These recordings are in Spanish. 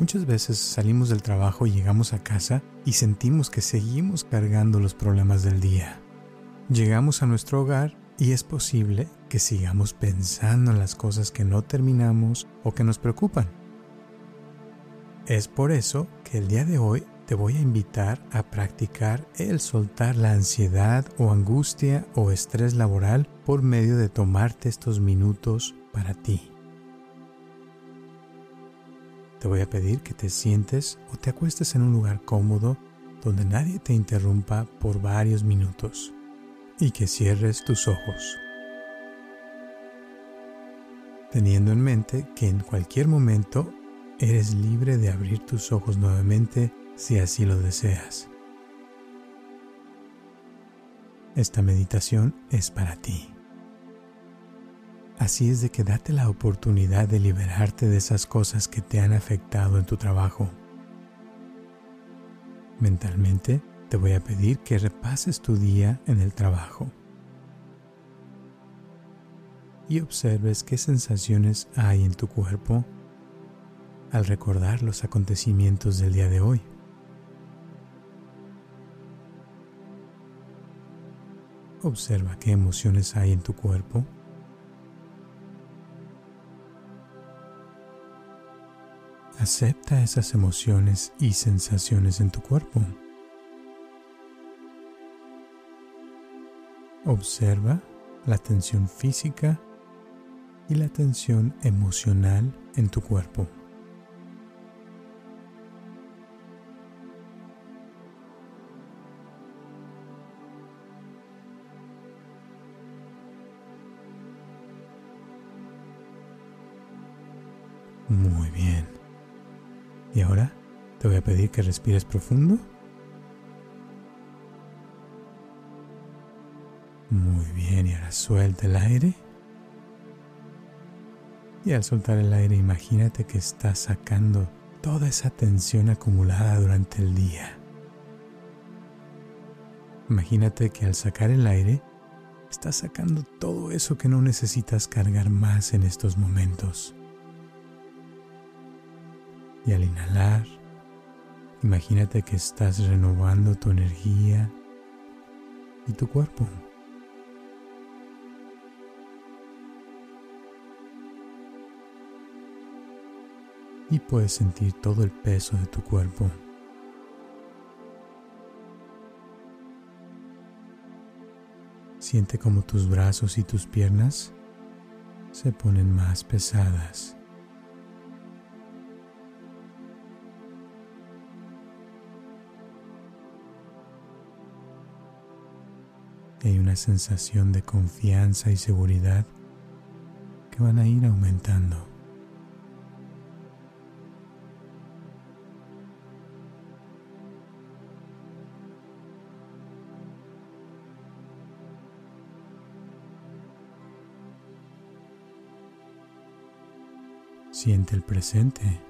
Muchas veces salimos del trabajo y llegamos a casa y sentimos que seguimos cargando los problemas del día. Llegamos a nuestro hogar y es posible que sigamos pensando en las cosas que no terminamos o que nos preocupan. Es por eso que el día de hoy te voy a invitar a practicar el soltar la ansiedad o angustia o estrés laboral por medio de tomarte estos minutos para ti. Te voy a pedir que te sientes o te acuestes en un lugar cómodo donde nadie te interrumpa por varios minutos y que cierres tus ojos. Teniendo en mente que en cualquier momento eres libre de abrir tus ojos nuevamente si así lo deseas. Esta meditación es para ti. Así es de que date la oportunidad de liberarte de esas cosas que te han afectado en tu trabajo. Mentalmente te voy a pedir que repases tu día en el trabajo y observes qué sensaciones hay en tu cuerpo al recordar los acontecimientos del día de hoy. Observa qué emociones hay en tu cuerpo. Acepta esas emociones y sensaciones en tu cuerpo. Observa la tensión física y la tensión emocional en tu cuerpo. Muy bien. Y ahora te voy a pedir que respires profundo. Muy bien, y ahora suelta el aire. Y al soltar el aire, imagínate que estás sacando toda esa tensión acumulada durante el día. Imagínate que al sacar el aire, estás sacando todo eso que no necesitas cargar más en estos momentos. Y al inhalar, imagínate que estás renovando tu energía y tu cuerpo. Y puedes sentir todo el peso de tu cuerpo. Siente como tus brazos y tus piernas se ponen más pesadas. Hay una sensación de confianza y seguridad que van a ir aumentando. Siente el presente.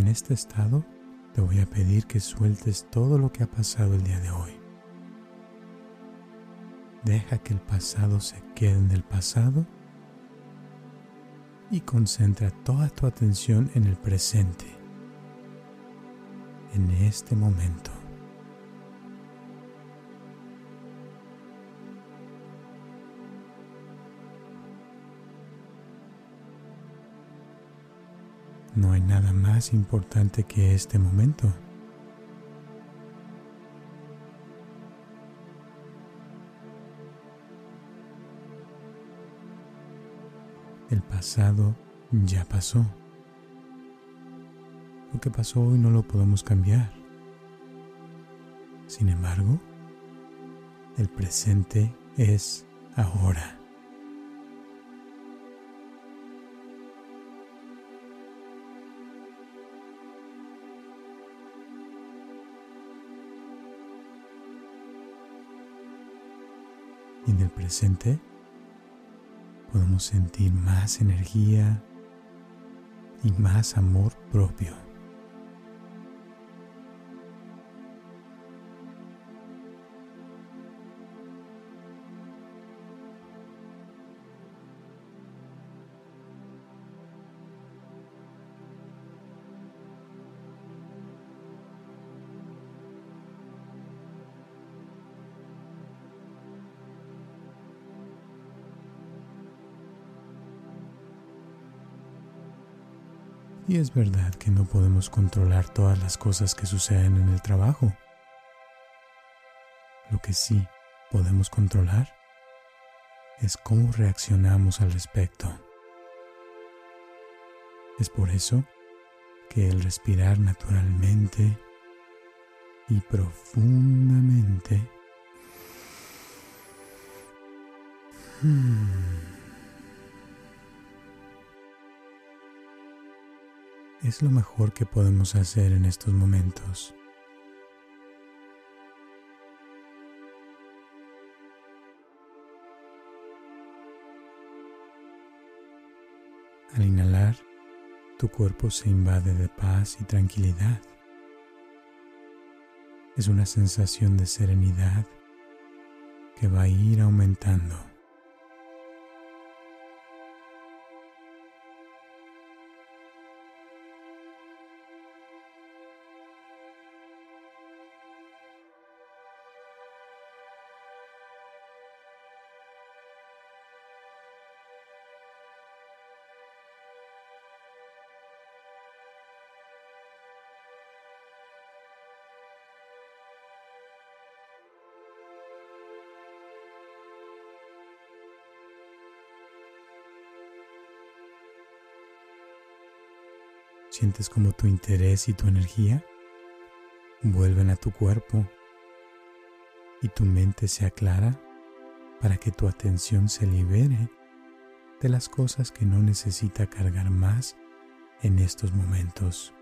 En este estado te voy a pedir que sueltes todo lo que ha pasado el día de hoy. Deja que el pasado se quede en el pasado y concentra toda tu atención en el presente, en este momento. No hay nada más importante que este momento. El pasado ya pasó. Lo que pasó hoy no lo podemos cambiar. Sin embargo, el presente es ahora. En el presente podemos sentir más energía y más amor propio. Es verdad que no podemos controlar todas las cosas que suceden en el trabajo. Lo que sí podemos controlar es cómo reaccionamos al respecto. Es por eso que el respirar naturalmente y profundamente hmm, es lo mejor que podemos hacer en estos momentos. Al inhalar, tu cuerpo se invade de paz y tranquilidad. Es una sensación de serenidad que va a ir aumentando. Sientes como tu interés y tu energía vuelven a tu cuerpo y tu mente se aclara para que tu atención se libere de las cosas que no necesita cargar más en estos momentos.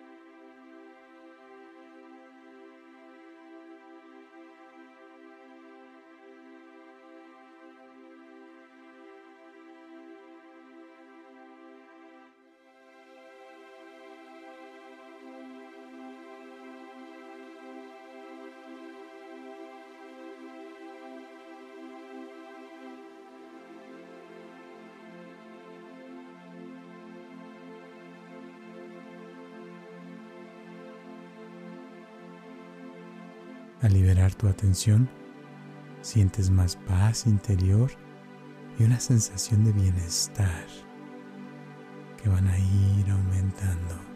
Al liberar tu atención, sientes más paz interior y una sensación de bienestar que van a ir aumentando.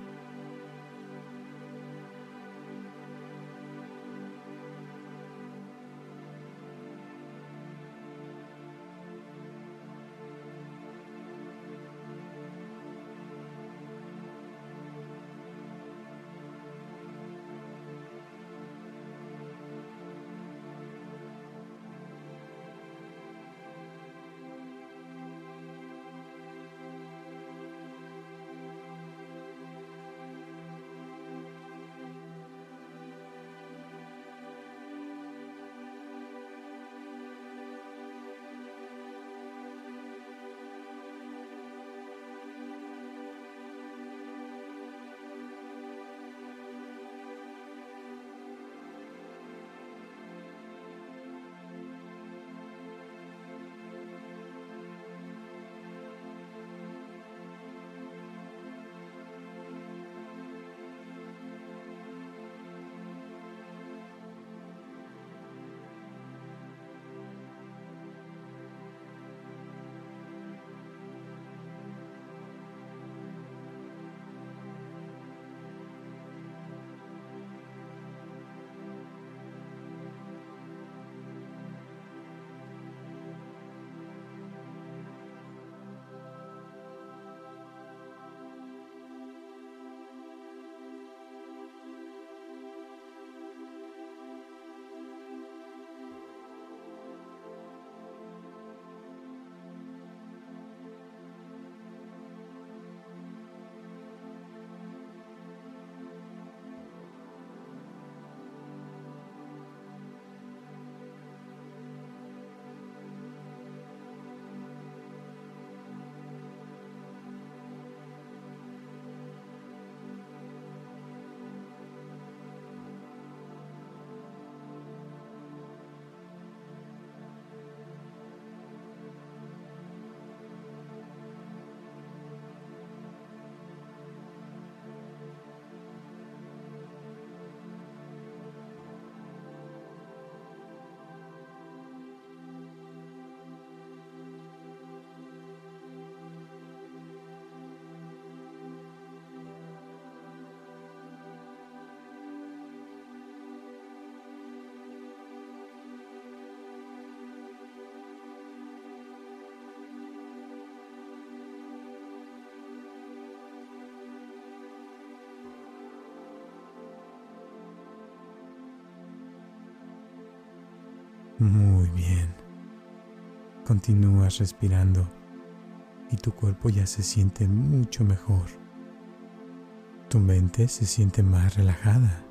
Muy bien. Continúas respirando y tu cuerpo ya se siente mucho mejor. Tu mente se siente más relajada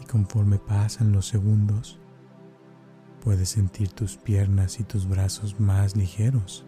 y conforme pasan los segundos, puedes sentir tus piernas y tus brazos más ligeros.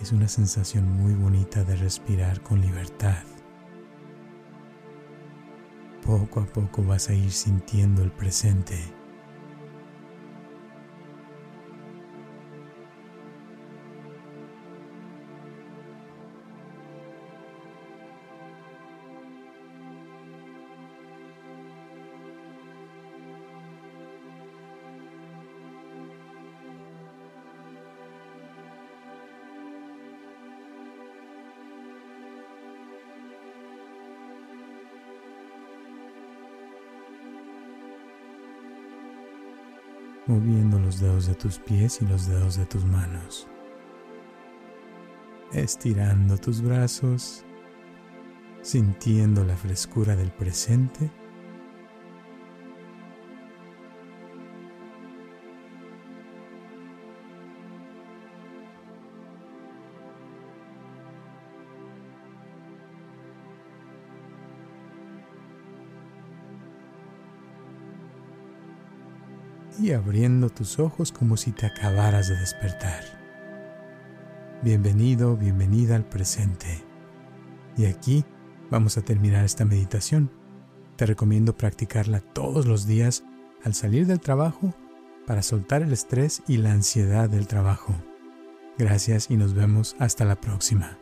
Es una sensación muy bonita de respirar con libertad. Poco a poco vas a ir sintiendo el presente. Moviendo los dedos de tus pies y los dedos de tus manos, estirando tus brazos, sintiendo la frescura del presente abriendo tus ojos como si te acabaras de despertar. Bienvenido, bienvenida al presente. Y aquí vamos a terminar esta meditación. Te recomiendo practicarla todos los días al salir del trabajo para soltar el estrés y la ansiedad del trabajo. Gracias y nos vemos hasta la próxima.